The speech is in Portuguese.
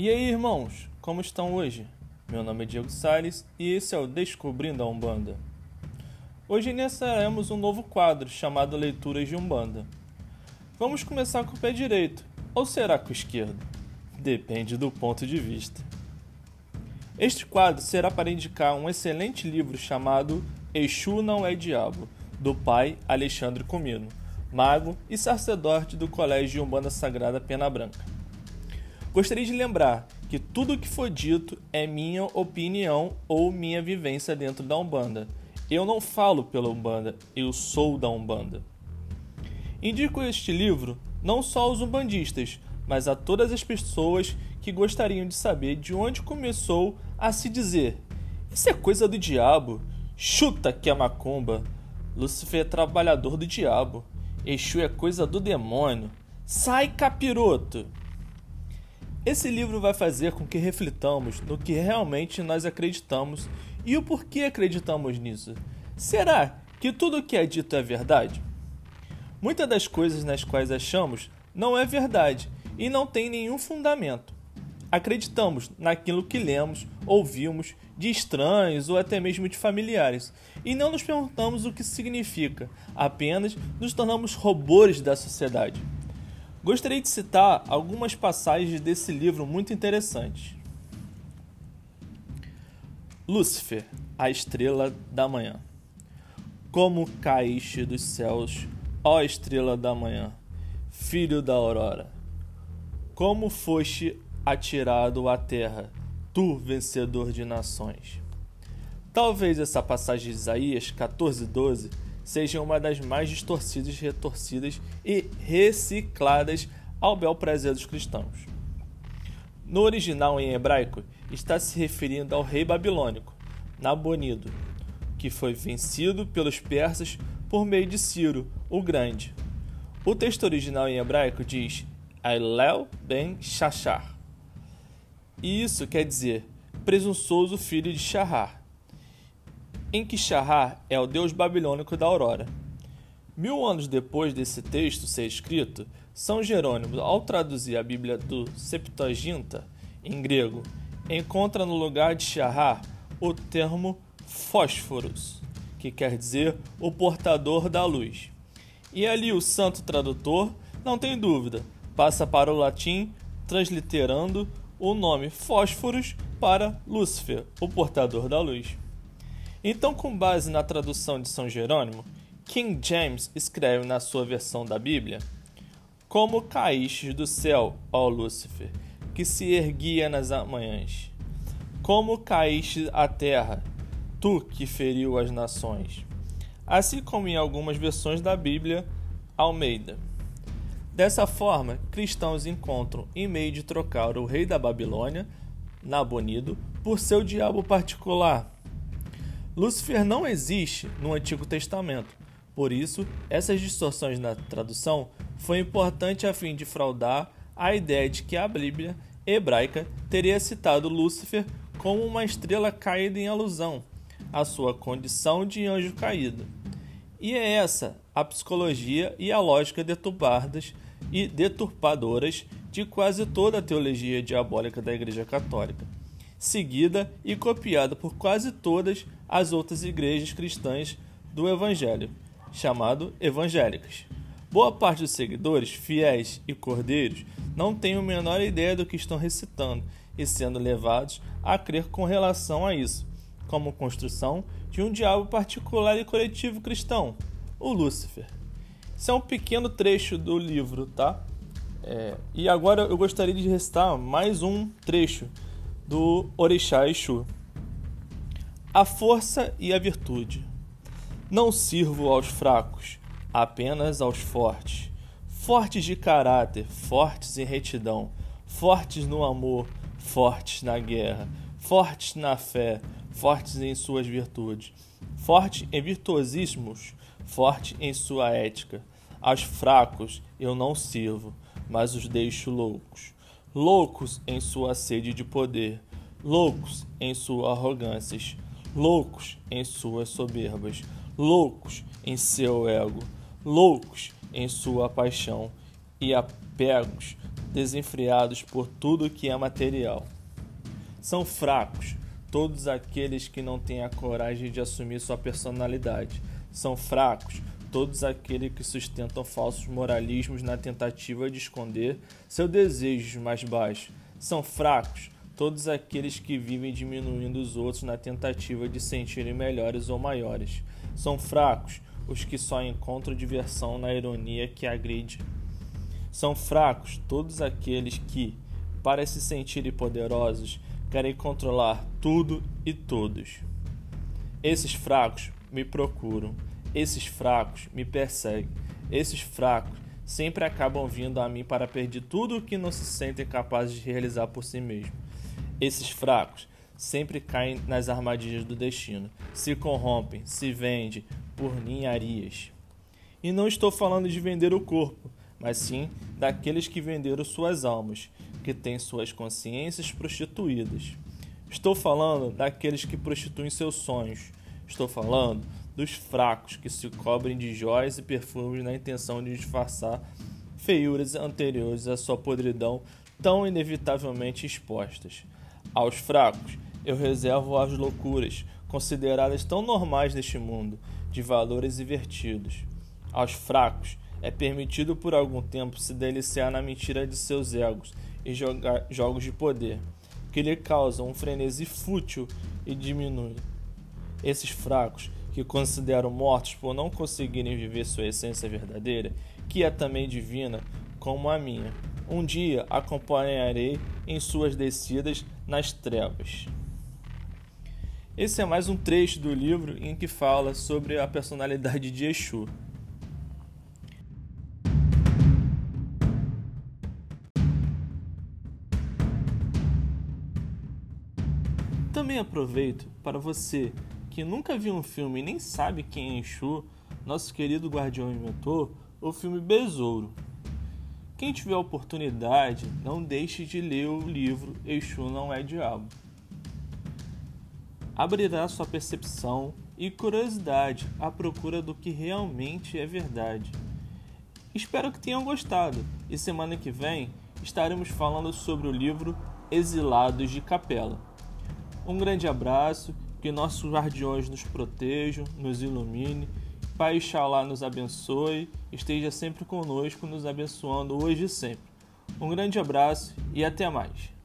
E aí, irmãos, como estão hoje? Meu nome é Diego Salles e esse é o Descobrindo a Umbanda. Hoje iniciaremos um novo quadro chamado Leituras de Umbanda. Vamos começar com o pé direito, ou será com o esquerdo? Depende do ponto de vista. Este quadro será para indicar um excelente livro chamado Exu Não é Diabo, do pai Alexandre Comino, mago e sacerdote do Colégio de Umbanda Sagrada Pena Branca. Gostaria de lembrar que tudo o que foi dito é minha opinião ou minha vivência dentro da Umbanda. Eu não falo pela Umbanda, eu sou da Umbanda. Indico este livro não só aos umbandistas, mas a todas as pessoas que gostariam de saber de onde começou a se dizer: Isso é coisa do diabo, chuta que é macumba, Lúcifer é trabalhador do diabo, Exu é coisa do demônio, sai capiroto. Esse livro vai fazer com que reflitamos no que realmente nós acreditamos e o porquê acreditamos nisso. Será que tudo o que é dito é verdade? Muitas das coisas nas quais achamos não é verdade e não tem nenhum fundamento. Acreditamos naquilo que lemos, ouvimos de estranhos ou até mesmo de familiares e não nos perguntamos o que significa, apenas nos tornamos robôs da sociedade. Gostaria de citar algumas passagens desse livro muito interessantes. Lúcifer, a estrela da manhã. Como caíste dos céus, ó estrela da manhã, filho da aurora. Como foste atirado à terra, tu vencedor de nações. Talvez essa passagem de Isaías 14:12 seja uma das mais distorcidas, retorcidas e recicladas ao bel prazer dos cristãos. No original em hebraico, está se referindo ao rei babilônico, Nabonido, que foi vencido pelos persas por meio de Ciro, o Grande. O texto original em hebraico diz Ailel ben Shachar, e isso quer dizer presunçoso filho de Shahar, Shahar é o deus babilônico da aurora. Mil anos depois desse texto ser escrito, São Jerônimo, ao traduzir a Bíblia do Septuaginta em grego, encontra no lugar de Shahar o termo fósforos, que quer dizer o portador da luz. E ali o santo tradutor, não tem dúvida, passa para o latim transliterando o nome Fósforos para Lúcifer, o portador da luz. Então, com base na tradução de São Jerônimo, King James escreve na sua versão da Bíblia: Como caíste do céu, ó Lúcifer, que se erguia nas manhãs. Como caíste à terra, tu que feriu as nações. Assim como em algumas versões da Bíblia, Almeida. Dessa forma, cristãos encontram em meio de trocar o rei da Babilônia, Nabonido, por seu diabo particular. Lúcifer não existe no Antigo Testamento, por isso, essas distorções na tradução foi importante a fim de fraudar a ideia de que a Bíblia hebraica teria citado Lúcifer como uma estrela caída em alusão à sua condição de anjo caído. E é essa a psicologia e a lógica deturpadas e deturpadoras de quase toda a teologia diabólica da Igreja Católica, seguida e copiada por quase todas as outras igrejas cristãs do Evangelho, chamado evangélicas. Boa parte dos seguidores, fiéis e cordeiros, não tem a menor ideia do que estão recitando e sendo levados a crer com relação a isso, como construção de um diabo particular e coletivo cristão, o Lúcifer. Isso é um pequeno trecho do livro, tá? É, e agora eu gostaria de recitar mais um trecho do Orixá Exu. A força e a virtude. Não sirvo aos fracos, apenas aos fortes. Fortes de caráter, fortes em retidão, fortes no amor, fortes na guerra, fortes na fé, fortes em suas virtudes, fortes em virtuosismos, forte em sua ética. Aos fracos eu não sirvo, mas os deixo loucos. Loucos em sua sede de poder, loucos em suas arrogâncias, loucos em suas soberbas, loucos em seu ego, loucos em sua paixão e apegos desenfreados por tudo que é material. São fracos todos aqueles que não têm a coragem de assumir sua personalidade. São fracos todos aqueles que sustentam falsos moralismos na tentativa de esconder seus desejos mais baixos. São fracos todos aqueles que vivem diminuindo os outros na tentativa de sentirem melhores ou maiores. São fracos os que só encontram diversão na ironia que agride. São fracos todos aqueles que, para se sentirem poderosos, querem controlar tudo e todos. Esses fracos me procuram, esses fracos me perseguem, esses fracos sempre acabam vindo a mim para perder tudo o que não se sentem capazes de realizar por si mesmos. Esses fracos sempre caem nas armadilhas do destino, se corrompem, se vendem por ninharias. E não estou falando de vender o corpo, mas sim daqueles que venderam suas almas, que têm suas consciências prostituídas. Estou falando daqueles que prostituem seus sonhos. Estou falando dos fracos que se cobrem de joias e perfumes na intenção de disfarçar feiuras anteriores à sua podridão tão inevitavelmente expostas. Aos fracos, eu reservo as loucuras, consideradas tão normais neste mundo, de valores invertidos. Aos fracos, é permitido por algum tempo se deliciar na mentira de seus egos e jogar jogos de poder, que lhe causam um frenesi fútil e diminui. Esses fracos que considero mortos por não conseguirem viver sua essência verdadeira, que é também divina, como a minha. Um dia acompanharei em suas descidas nas trevas. Esse é mais um trecho do livro em que fala sobre a personalidade de Exu. Também aproveito para você que nunca viu um filme e nem sabe quem é Exu, nosso querido guardião mentor, o filme Besouro. Quem tiver oportunidade, não deixe de ler o livro Exu não é diabo. Abrirá sua percepção e curiosidade à procura do que realmente é verdade. Espero que tenham gostado e semana que vem estaremos falando sobre o livro Exilados de Capela. Um grande abraço que nossos guardiões nos protejam, nos ilumine. Pai Xalá nos abençoe, esteja sempre conosco, nos abençoando hoje e sempre. Um grande abraço e até mais.